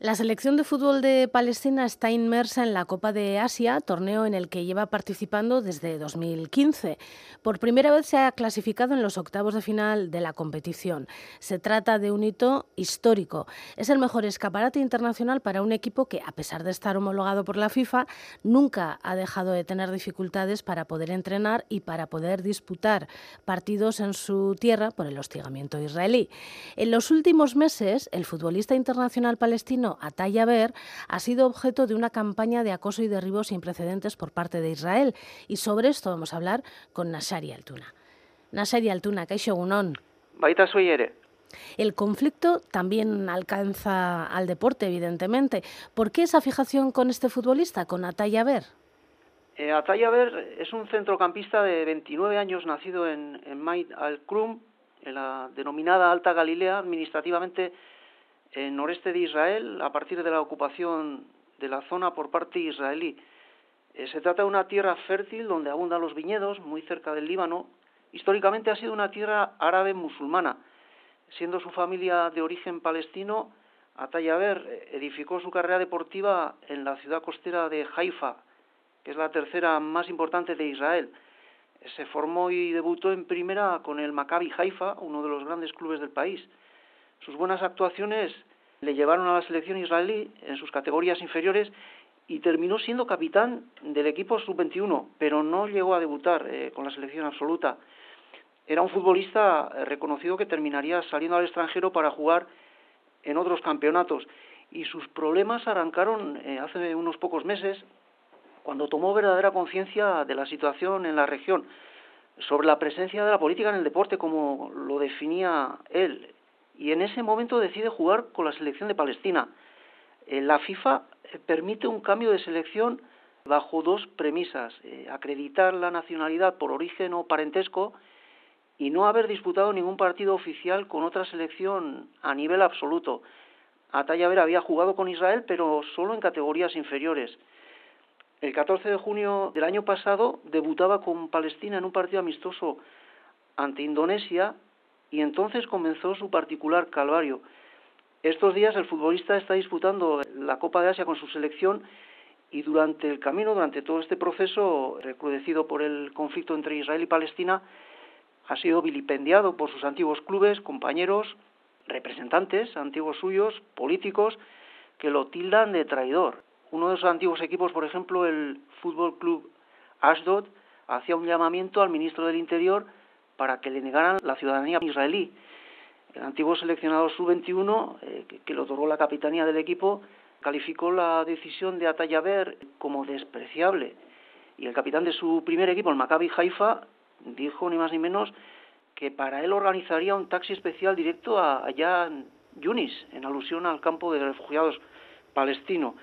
La selección de fútbol de Palestina está inmersa en la Copa de Asia, torneo en el que lleva participando desde 2015. Por primera vez se ha clasificado en los octavos de final de la competición. Se trata de un hito histórico. Es el mejor escaparate internacional para un equipo que, a pesar de estar homologado por la FIFA, nunca ha dejado de tener dificultades para poder entrenar y para poder disputar partidos en su tierra por el hostigamiento israelí. En los últimos meses, el futbolista internacional palestino Ataya Ber ha sido objeto de una campaña de acoso y derribo sin precedentes por parte de Israel. Y sobre esto vamos a hablar con Nasari Altuna. Nasari Altuna, Kaixo Gunón. Baita soy El conflicto también alcanza al deporte, evidentemente. ¿Por qué esa fijación con este futbolista, con Ataya Ber? Eh, Ataya Ber es un centrocampista de 29 años, nacido en, en Maid al-Krum, en la denominada Alta Galilea, administrativamente en noreste de Israel a partir de la ocupación de la zona por parte israelí. Eh, se trata de una tierra fértil donde abundan los viñedos, muy cerca del Líbano. Históricamente ha sido una tierra árabe musulmana. Siendo su familia de origen palestino, Atayaber eh, edificó su carrera deportiva en la ciudad costera de Haifa, que es la tercera más importante de Israel. Se formó y debutó en primera con el Maccabi Haifa, uno de los grandes clubes del país. Sus buenas actuaciones le llevaron a la selección israelí en sus categorías inferiores y terminó siendo capitán del equipo sub-21, pero no llegó a debutar eh, con la selección absoluta. Era un futbolista eh, reconocido que terminaría saliendo al extranjero para jugar en otros campeonatos y sus problemas arrancaron eh, hace unos pocos meses cuando tomó verdadera conciencia de la situación en la región, sobre la presencia de la política en el deporte como lo definía él y en ese momento decide jugar con la selección de Palestina. Eh, la FIFA eh, permite un cambio de selección bajo dos premisas, eh, acreditar la nacionalidad por origen o parentesco y no haber disputado ningún partido oficial con otra selección a nivel absoluto. Atayaber había jugado con Israel, pero solo en categorías inferiores. El 14 de junio del año pasado debutaba con Palestina en un partido amistoso ante Indonesia y entonces comenzó su particular calvario. Estos días el futbolista está disputando la Copa de Asia con su selección y durante el camino, durante todo este proceso recrudecido por el conflicto entre Israel y Palestina, ha sido vilipendiado por sus antiguos clubes, compañeros, representantes, antiguos suyos, políticos, que lo tildan de traidor. Uno de sus antiguos equipos, por ejemplo, el Fútbol Club Ashdod, hacía un llamamiento al ministro del Interior para que le negaran la ciudadanía israelí. El antiguo seleccionado sub-21, eh, que, le otorgó la capitanía del equipo, calificó la decisión de Atayaber como despreciable. Y el capitán de su primer equipo, el Maccabi Haifa, dijo ni más ni menos que para él organizaría un taxi especial directo a, allá en Yunis, en alusión al campo de refugiados palestino.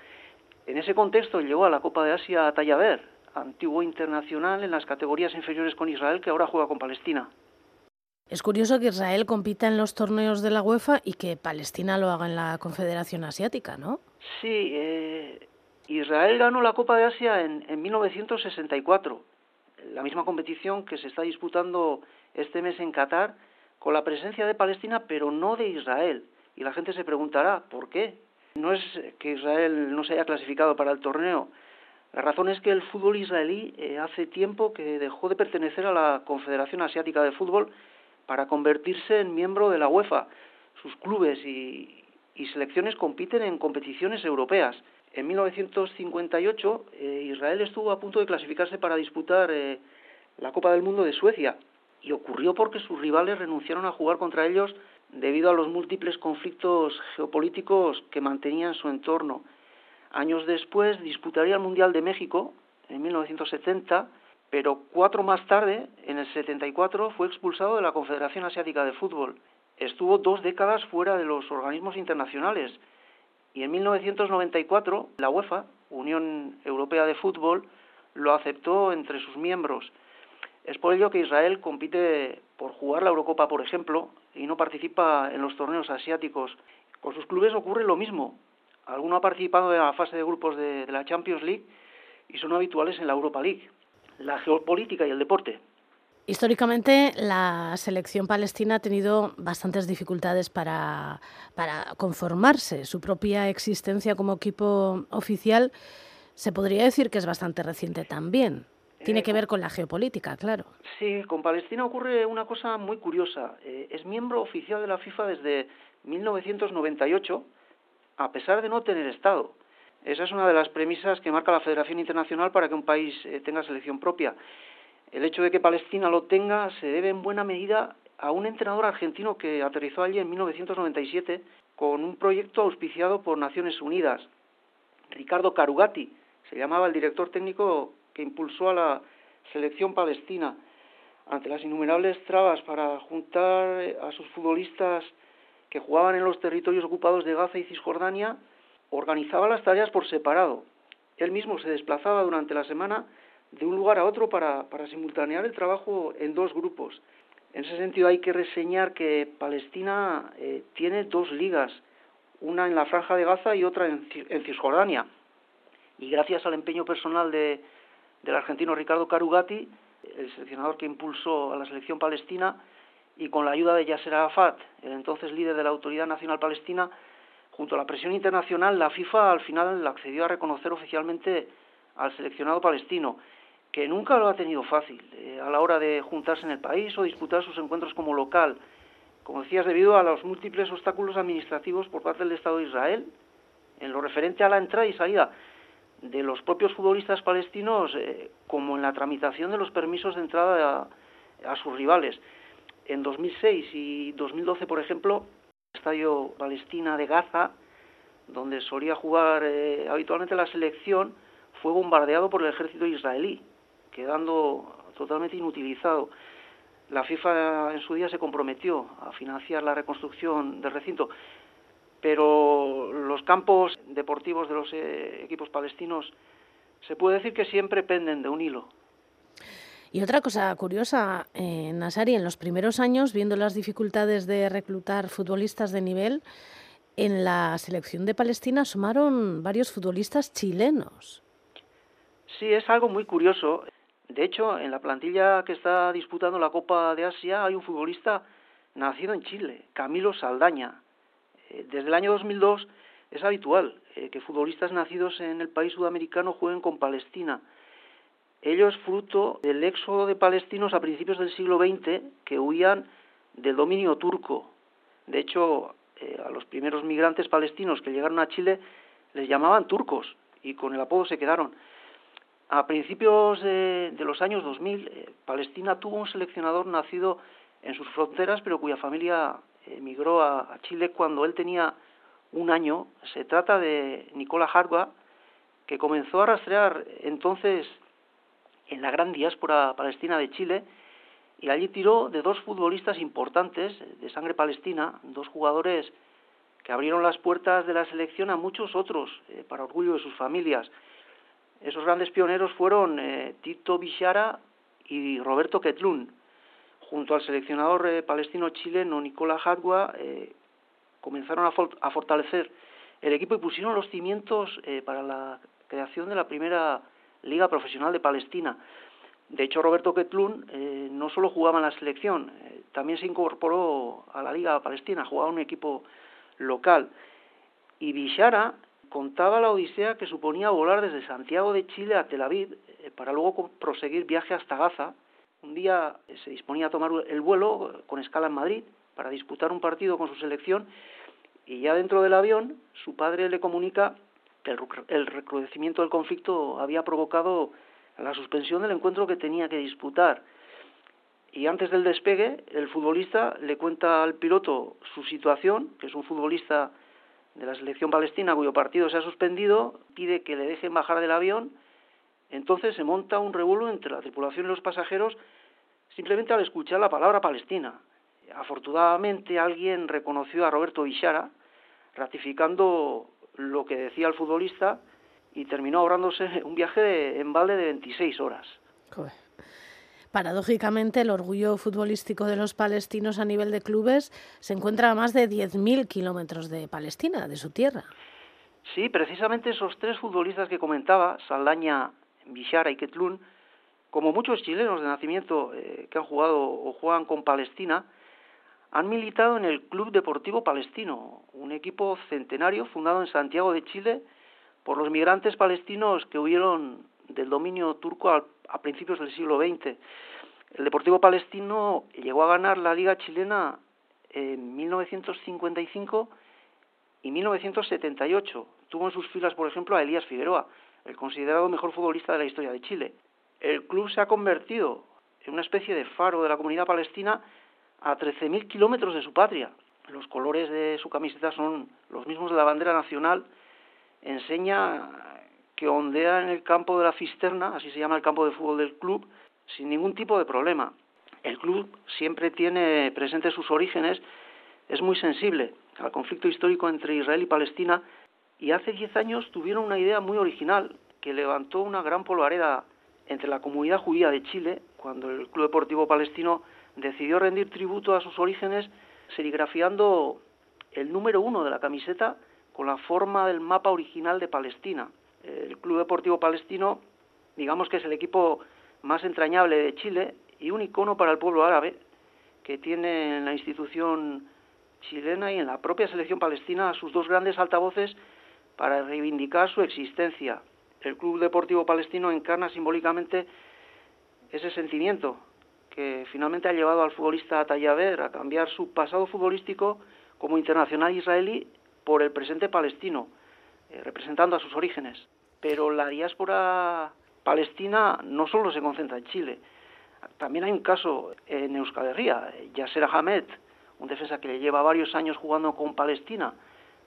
En ese contexto llegó a la Copa de Asia a Tallaver, antiguo internacional en las categorías inferiores con Israel, que ahora juega con Palestina. Es curioso que Israel compita en los torneos de la UEFA y que Palestina lo haga en la Confederación Asiática, ¿no? Sí, eh, Israel ganó la Copa de Asia en, en 1964, la misma competición que se está disputando este mes en Qatar, con la presencia de Palestina, pero no de Israel. Y la gente se preguntará, ¿por qué? No es que Israel no se haya clasificado para el torneo, la razón es que el fútbol israelí eh, hace tiempo que dejó de pertenecer a la Confederación Asiática de Fútbol para convertirse en miembro de la UEFA. Sus clubes y, selecciones compiten en competiciones europeas. En 1958 eh, Israel estuvo a punto de clasificarse para disputar eh, la Copa del Mundo de Suecia y ocurrió porque sus rivales renunciaron a jugar contra ellos debido a los múltiples conflictos geopolíticos que mantenían su entorno. Años después disputaría el Mundial de México en 1970, pero cuatro más tarde, en el 74, fue expulsado de la Confederación Asiática de Fútbol. Estuvo dos décadas fuera de los organismos internacionales y en 1994 la UEFA, Unión Europea de Fútbol, lo aceptó entre sus miembros. Es por ello que Israel compite por jugar la Eurocopa, por ejemplo, y no participa en los torneos asiáticos. Con sus clubes ocurre lo mismo. Alguno ha participado en la fase de grupos de, la Champions League y son habituales en la Europa League. La geopolítica y el deporte. Históricamente, la selección palestina ha tenido bastantes dificultades para, para conformarse. Su propia existencia como equipo oficial se podría decir que es bastante reciente también. Tiene que eh, ver con la geopolítica, claro. Sí, con Palestina ocurre una cosa muy curiosa. Eh, es miembro oficial de la FIFA desde 1998, a pesar de no tener Estado. Esa es una de las premisas que marca la Federación Internacional para que un país eh, tenga selección propia. El hecho de que Palestina lo tenga se debe en buena medida a un entrenador argentino que aterrizó allí en 1997 con un proyecto auspiciado por Naciones Unidas. Ricardo Carugati se llamaba el director técnico que impulsó a la selección palestina. Ante las innumerables trabas para juntar a sus futbolistas que jugaban en los territorios ocupados de Gaza y Cisjordania, organizaba las tareas por separado. Él mismo se desplazaba durante la semana de un lugar a otro para, para simultanear el trabajo en dos grupos. En ese sentido hay que reseñar que Palestina eh, tiene dos ligas, una en la franja de Gaza y otra en, en Cisjordania. Y gracias al empeño personal de, del argentino Ricardo Carugati, el seleccionador que impulsó a la selección palestina, y con la ayuda de Yasser Arafat, el entonces líder de la Autoridad Nacional Palestina, junto a la presión internacional, la FIFA al final accedió a reconocer oficialmente al seleccionado palestino que nunca lo ha tenido fácil eh, a la hora de juntarse en el país o disputar sus encuentros como local, como decías, debido a los múltiples obstáculos administrativos por parte del Estado de Israel en lo referente a la entrada y salida de los propios futbolistas palestinos, eh, como en la tramitación de los permisos de entrada a, sus rivales. En 2006 y 2012, por ejemplo, el estadio Palestina de Gaza, donde solía jugar eh, habitualmente la selección, fue bombardeado por el ejército israelí quedando totalmente inutilizado. La FIFA en su día se comprometió a financiar la reconstrucción del recinto, pero los campos deportivos de los eh, equipos palestinos se puede decir que siempre penden de un hilo. Y otra cosa curiosa, eh, Nasari, en los primeros años, viendo las dificultades de reclutar futbolistas de nivel, en la selección de Palestina sumaron varios futbolistas chilenos. Sí, es algo muy curioso. De hecho, en la plantilla que está disputando la Copa de Asia hay un futbolista nacido en Chile, Camilo Saldaña. Eh, desde el año 2002 es habitual eh, que futbolistas nacidos en el país sudamericano jueguen con Palestina. Ello es fruto del éxodo de palestinos a principios del siglo XX que huían del dominio turco. De hecho, eh, a los primeros migrantes palestinos que llegaron a Chile les llamaban turcos y con el apodo se quedaron. A principios de, los años 2000, eh, Palestina tuvo un seleccionador nacido en sus fronteras, pero cuya familia emigró a, Chile cuando él tenía un año. Se trata de Nicola Harba, que comenzó a rastrear entonces en la gran diáspora palestina de Chile y allí tiró de dos futbolistas importantes de sangre palestina, dos jugadores que abrieron las puertas de la selección a muchos otros, eh, para orgullo de sus familias. Esos grandes pioneros fueron eh, Tito Bishara y Roberto Ketlun. Junto al seleccionador eh, palestino chileno Nicola Hadwa, comenzaron a, fortalecer el equipo y pusieron los cimientos para la creación de la primera liga profesional de Palestina. De hecho, Roberto Ketlun no solo jugaba en la selección, también se incorporó a la liga palestina, jugaba en un equipo local. Y Bishara contaba la odisea que suponía volar desde Santiago de Chile a Tel Aviv eh, para luego proseguir viaje hasta Gaza. Un día eh, se disponía a tomar el vuelo eh, con escala en Madrid para disputar un partido con su selección y ya dentro del avión su padre le comunica el, recrudecimiento del conflicto había provocado la suspensión del encuentro que tenía que disputar. Y antes del despegue, el futbolista le cuenta al piloto su situación, que es un futbolista de la selección palestina cuyo partido se ha suspendido, pide que le dejen bajar del avión, entonces se monta un revuelo entre la tripulación y los pasajeros simplemente al escuchar la palabra Palestina. Afortunadamente alguien reconoció a Roberto Bishara, ratificando lo que decía el futbolista y terminó ahorrándose un viaje en balde de 26 horas. Paradójicamente, el orgullo futbolístico de los palestinos a nivel de clubes se encuentra a más de 10.000 kilómetros de Palestina, de su tierra. Sí, precisamente esos tres futbolistas que comentaba, Saldaña, Bishara y Ketlun, Como muchos chilenos de nacimiento eh, que han jugado o juegan con Palestina, han militado en el Club Deportivo Palestino, un equipo centenario fundado en Santiago de Chile por los migrantes palestinos que huyeron del dominio turco a, principios del siglo XX. El Deportivo Palestino llegó a ganar la Liga Chilena en 1955 y 1978. Tuvo en sus filas, por ejemplo, a Elías Figueroa, el considerado mejor futbolista de la historia de Chile. El club se ha convertido en una especie de faro de la comunidad palestina a 13.000 kilómetros de su patria. Los colores de su camiseta son los mismos de la bandera nacional. Enseña que ondea en el campo de la cisterna, así se llama el campo de fútbol del club, sin ningún tipo de problema. El club siempre tiene presente sus orígenes, es muy sensible al conflicto histórico entre Israel y Palestina y hace diez años tuvieron una idea muy original que levantó una gran polvareda entre la comunidad judía de Chile cuando el Club Deportivo Palestino decidió rendir tributo a sus orígenes serigrafiando el número uno de la camiseta con la forma del mapa original de Palestina. El Club Deportivo Palestino, digamos que es el equipo más entrañable de Chile y un icono para el pueblo árabe que tiene en la institución chilena y en la propia selección palestina a sus dos grandes altavoces para reivindicar su existencia. El Club Deportivo Palestino encarna simbólicamente ese sentimiento que finalmente ha llevado al futbolista Tallaver a cambiar su pasado futbolístico como internacional israelí por el presente palestino, eh, representando a sus orígenes. Pero la diáspora palestina no solo se concentra en Chile, también hay un caso en Euskal Herria, Yasser Ahmed, un defensa que le lleva varios años jugando con Palestina,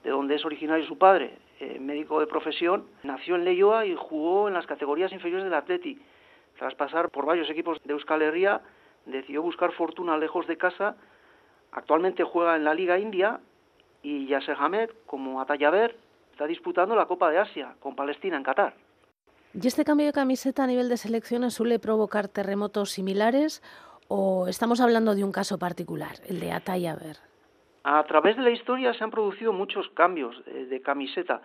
de donde es originario su padre, eh, médico de profesión, nació en Leyoa y jugó en las categorías inferiores del Atleti. Tras pasar por varios equipos de Euskal Herria, decidió buscar fortuna lejos de casa. Actualmente juega en la Liga India y Yasser Hamed, como Atayaber, está disputando la Copa de Asia con Palestina en Qatar. ¿Y este cambio de camiseta a nivel de selecciones suele provocar terremotos similares o estamos hablando de un caso particular, el de Atayaber? A través de la historia se han producido muchos cambios de, de camiseta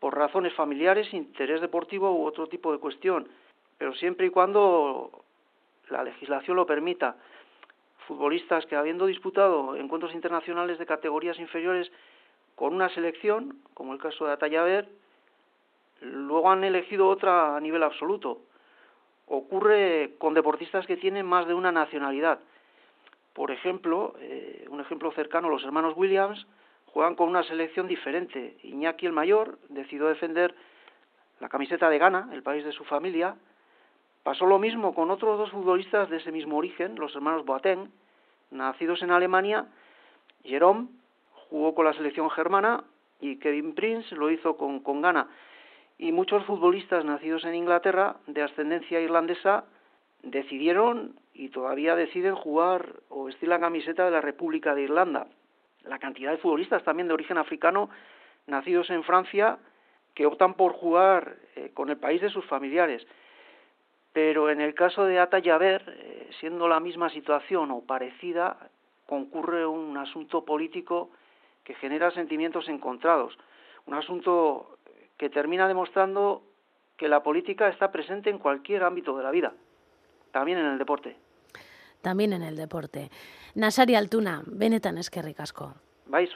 por razones familiares, interés deportivo u otro tipo de cuestión, pero siempre y cuando la legislación lo permita, futbolistas que habiendo disputado encuentros internacionales de categorías inferiores con una selección, como el caso de Atayaber, luego han elegido otra a nivel absoluto. Ocurre con deportistas que tienen más de una nacionalidad. Por ejemplo, eh, un ejemplo cercano, los hermanos Williams juegan con una selección diferente. Iñaki el mayor decidió defender la camiseta de Ghana, el país de su familia, Pasó lo mismo con otros dos futbolistas de ese mismo origen, los hermanos Boateng, nacidos en Alemania. Jerome jugó con la selección germana y Kevin Prince lo hizo con, Ghana. Y muchos futbolistas nacidos en Inglaterra, de ascendencia irlandesa, decidieron y todavía deciden jugar o vestir la camiseta de la República de Irlanda. La cantidad de futbolistas también de origen africano, nacidos en Francia, que optan por jugar eh, con el país de sus familiares. Pero en el caso de Atayaber, eh, siendo la misma situación o parecida, concurre un asunto político que genera sentimientos encontrados, un asunto que termina demostrando que la política está presente en cualquier ámbito de la vida, también en el deporte. También en el deporte. Nasari Altuna, benetan eskerrik asko. Bai,